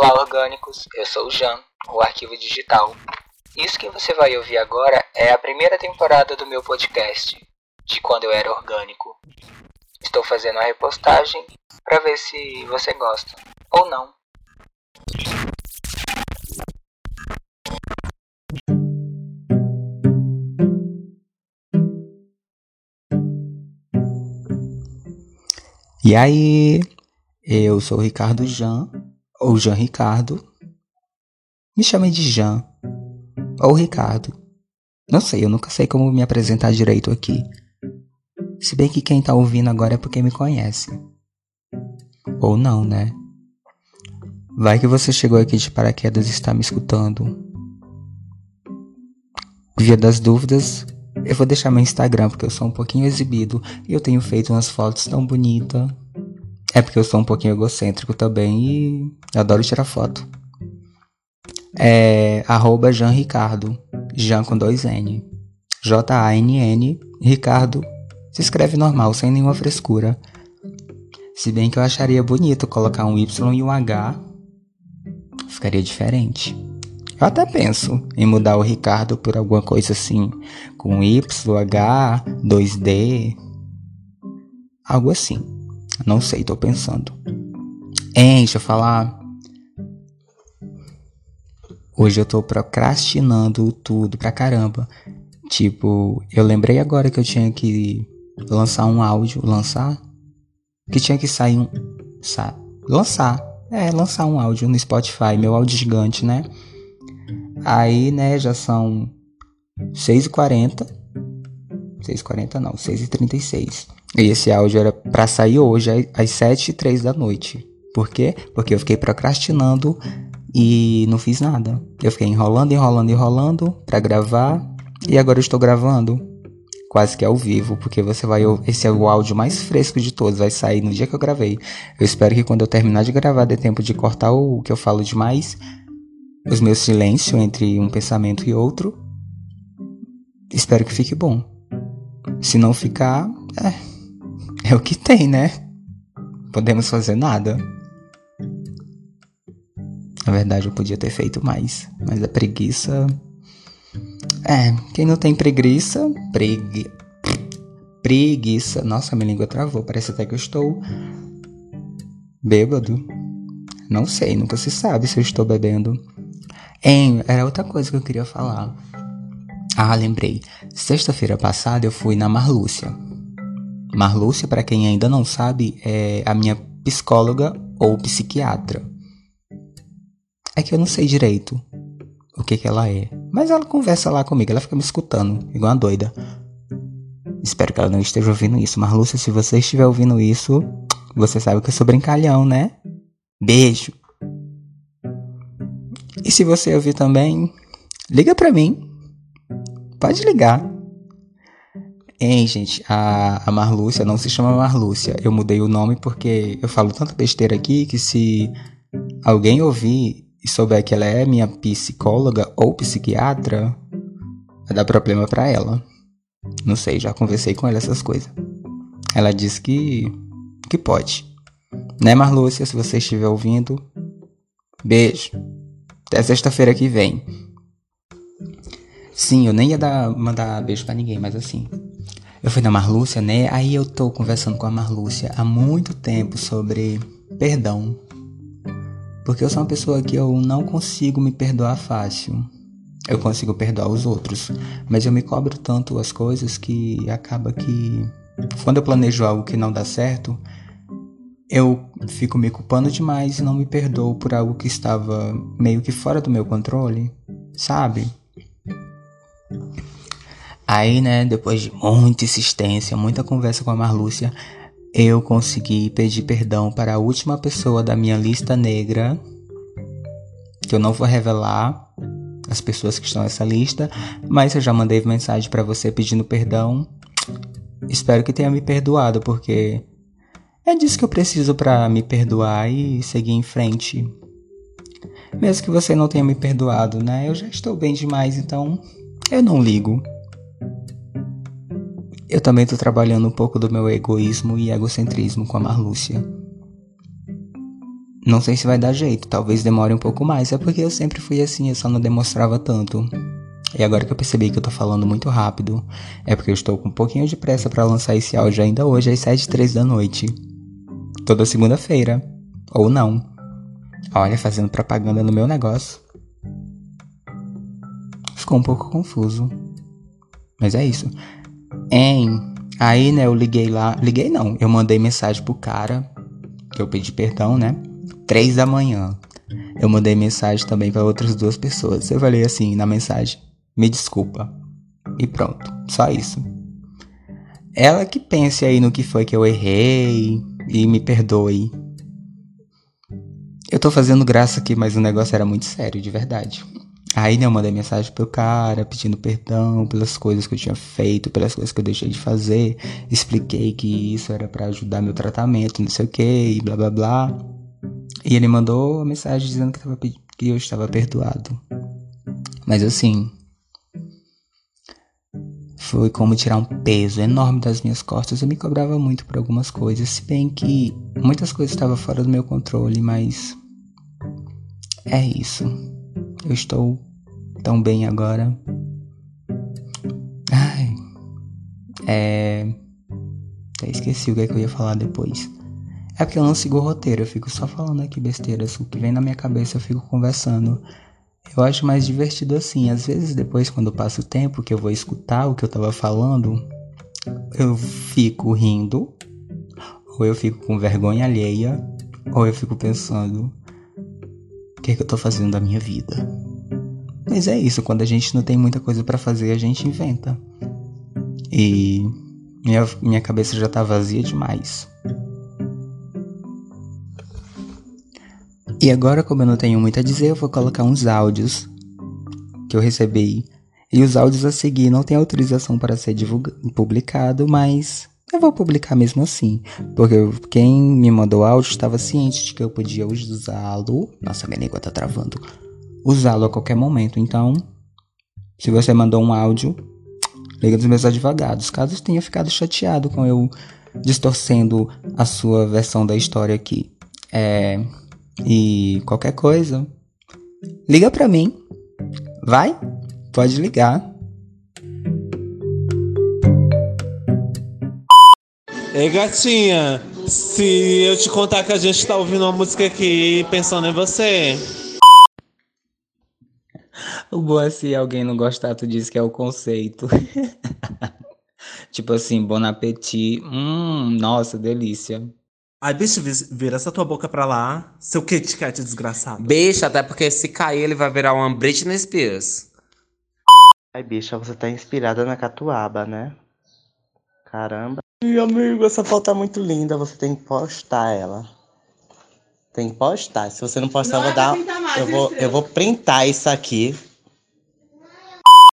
Olá, orgânicos! Eu sou o Jan, o arquivo digital. Isso que você vai ouvir agora é a primeira temporada do meu podcast, de quando eu era orgânico. Estou fazendo a repostagem para ver se você gosta ou não. E aí, eu sou o Ricardo Jan, ou Jan Ricardo. Me chamem de Jan, ou Ricardo. Não sei, eu nunca sei como me apresentar direito aqui. Se bem que quem tá ouvindo agora é porque me conhece. Ou não, né? Vai que você chegou aqui de paraquedas e está me escutando. Via das dúvidas, eu vou deixar meu Instagram porque eu sou um pouquinho exibido e eu tenho feito umas fotos tão bonitas. É porque eu sou um pouquinho egocêntrico também e adoro tirar foto. É arroba Jean Ricardo. Jean com dois N. J-A-N-N. Ricardo. Se escreve normal, sem nenhuma frescura. Se bem que eu acharia bonito colocar um Y e um H. Ficaria diferente. Eu até penso em mudar o Ricardo por alguma coisa assim, com Y, H, 2D, algo assim. Não sei, tô pensando. Hein, deixa eu falar. Hoje eu tô procrastinando tudo pra caramba. Tipo, eu lembrei agora que eu tinha que lançar um áudio, lançar? Que tinha que sair um. Sa lançar. É, lançar um áudio no Spotify, meu áudio gigante, né? Aí, né, já são 6h40. 6h40 não, 6h36. E esse áudio era para sair hoje às 7h03 da noite. Por quê? Porque eu fiquei procrastinando e não fiz nada. Eu fiquei enrolando, enrolando, enrolando para gravar e agora eu estou gravando quase que ao vivo, porque você vai esse é o áudio mais fresco de todos, vai sair no dia que eu gravei. Eu espero que quando eu terminar de gravar dê tempo de cortar o que eu falo demais os meus silêncios entre um pensamento e outro. Espero que fique bom. Se não ficar, é, é o que tem, né? Podemos fazer nada. Na verdade, eu podia ter feito mais, mas a preguiça. É, quem não tem preguiça, pregui... preguiça. Nossa, minha língua travou. Parece até que eu estou bêbado. Não sei, nunca se sabe se eu estou bebendo. Hein, era outra coisa que eu queria falar. Ah, lembrei. Sexta-feira passada eu fui na Marlúcia. Marlúcia, para quem ainda não sabe, é a minha psicóloga ou psiquiatra. É que eu não sei direito o que, que ela é. Mas ela conversa lá comigo, ela fica me escutando, igual uma doida. Espero que ela não esteja ouvindo isso. Marlúcia, se você estiver ouvindo isso, você sabe que eu sou brincalhão, né? Beijo! E se você ouvir também, liga pra mim. Pode ligar. Hein, gente, a, a Marlúcia não se chama Marlúcia. Eu mudei o nome porque eu falo tanta besteira aqui que se alguém ouvir e souber que ela é minha psicóloga ou psiquiatra, vai dar problema para ela. Não sei, já conversei com ela essas coisas. Ela disse que que pode. Né, Marlúcia, se você estiver ouvindo, beijo. Até sexta-feira que vem. Sim, eu nem ia dar, mandar beijo para ninguém, mas assim. Eu fui na Marlúcia, né? Aí eu tô conversando com a Marlúcia há muito tempo sobre perdão. Porque eu sou uma pessoa que eu não consigo me perdoar fácil. Eu consigo perdoar os outros, mas eu me cobro tanto as coisas que acaba que quando eu planejo algo que não dá certo, eu fico me culpando demais e não me perdoo por algo que estava meio que fora do meu controle, sabe? Aí, né, depois de muita insistência, muita conversa com a Marlúcia, eu consegui pedir perdão para a última pessoa da minha lista negra, que eu não vou revelar as pessoas que estão nessa lista, mas eu já mandei mensagem para você pedindo perdão. Espero que tenha me perdoado, porque é disso que eu preciso para me perdoar e seguir em frente. Mesmo que você não tenha me perdoado, né? Eu já estou bem demais, então eu não ligo. Eu também estou trabalhando um pouco do meu egoísmo e egocentrismo com a Marlúcia. Não sei se vai dar jeito, talvez demore um pouco mais. É porque eu sempre fui assim, eu só não demonstrava tanto. E agora que eu percebi que eu tô falando muito rápido, é porque eu estou com um pouquinho de pressa para lançar esse áudio ainda hoje às 7h03 da noite. Toda segunda-feira. Ou não. Olha, fazendo propaganda no meu negócio. Ficou um pouco confuso. Mas é isso. Em. Aí, né, eu liguei lá. Liguei não. Eu mandei mensagem pro cara. Que eu pedi perdão, né? Três da manhã. Eu mandei mensagem também para outras duas pessoas. Eu falei assim na mensagem: Me desculpa. E pronto. Só isso. Ela que pense aí no que foi que eu errei. E me perdoe. Eu tô fazendo graça aqui, mas o negócio era muito sério, de verdade. Aí, né, eu mandei mensagem pro cara pedindo perdão pelas coisas que eu tinha feito, pelas coisas que eu deixei de fazer. Expliquei que isso era para ajudar meu tratamento, não sei o que, e blá blá blá. E ele mandou uma mensagem dizendo que, tava, que eu estava perdoado. Mas assim. Foi como tirar um peso enorme das minhas costas. Eu me cobrava muito por algumas coisas, se bem que muitas coisas estavam fora do meu controle, mas. É isso. Eu estou tão bem agora. Ai. É. Até esqueci o que, é que eu ia falar depois. É porque eu não sigo o roteiro, eu fico só falando aqui besteiras. O que vem na minha cabeça eu fico conversando. Eu acho mais divertido assim. Às vezes, depois, quando passa o tempo que eu vou escutar o que eu tava falando, eu fico rindo, ou eu fico com vergonha alheia, ou eu fico pensando: o que, é que eu tô fazendo da minha vida? Mas é isso, quando a gente não tem muita coisa para fazer, a gente inventa. E minha, minha cabeça já tá vazia demais. E agora, como eu não tenho muito a dizer, eu vou colocar uns áudios que eu recebi. E os áudios a seguir não têm autorização para ser publicado, mas eu vou publicar mesmo assim. Porque quem me mandou áudio estava ciente de que eu podia usá-lo. Nossa, minha língua tá travando. Usá-lo a qualquer momento. Então, se você mandou um áudio, liga dos meus advogados. Caso tenha ficado chateado com eu distorcendo a sua versão da história aqui. É e qualquer coisa, liga para mim. Vai? Pode ligar. Ei, gatinha, se eu te contar que a gente tá ouvindo uma música aqui pensando em você. O bom é se alguém não gostar, tu diz que é o conceito. tipo assim, bon appetit. Hum, nossa, delícia. Ai, bicho, vira essa tua boca pra lá, seu Kit Kat desgraçado. Bicho, até porque se cair ele vai virar uma Britney Spears. Ai, bicha, você tá inspirada na catuaba, né? Caramba. Ih, amigo, essa foto tá muito linda, você tem que postar ela. Tem que postar. Se você não postar, não, eu vou dar. Eu vou, eu vou printar isso aqui.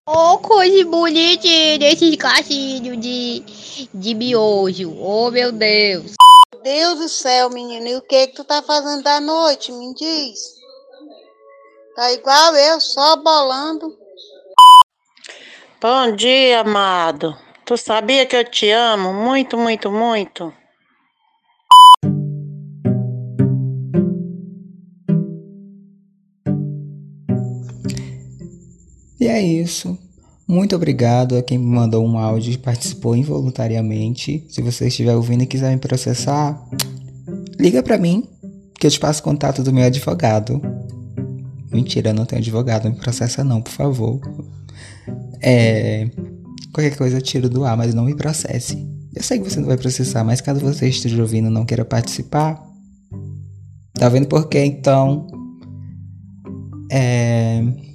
Ô, oh, coisa bonitinha desses cachinhos de, de miojo. Oh, meu Deus. Deus do céu, menino, e o que que tu tá fazendo da noite? Me diz. Tá igual eu, só bolando. Bom dia, amado. Tu sabia que eu te amo muito, muito, muito? E é isso. Muito obrigado a quem me mandou um áudio e participou involuntariamente. Se você estiver ouvindo e quiser me processar, liga para mim, que eu te passo contato do meu advogado. Mentira, não tenho advogado, me processa não, por favor. É. Qualquer coisa eu tiro do ar, mas não me processe. Eu sei que você não vai processar, mas caso você esteja ouvindo e não queira participar, tá vendo por quê então? É.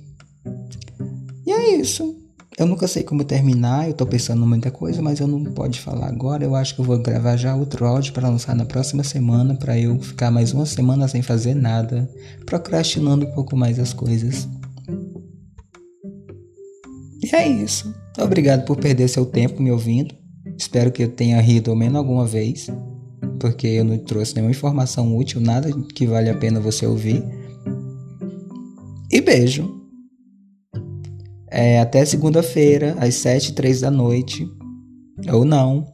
Isso. Eu nunca sei como terminar, eu tô pensando em muita coisa, mas eu não pode falar agora. Eu acho que eu vou gravar já outro áudio para lançar na próxima semana, para eu ficar mais uma semana sem fazer nada, procrastinando um pouco mais as coisas. E é isso. Obrigado por perder seu tempo me ouvindo. Espero que eu tenha rido ao menos alguma vez, porque eu não trouxe nenhuma informação útil, nada que vale a pena você ouvir. E beijo. É, até segunda-feira, às 7 e 3 da noite. Ou não.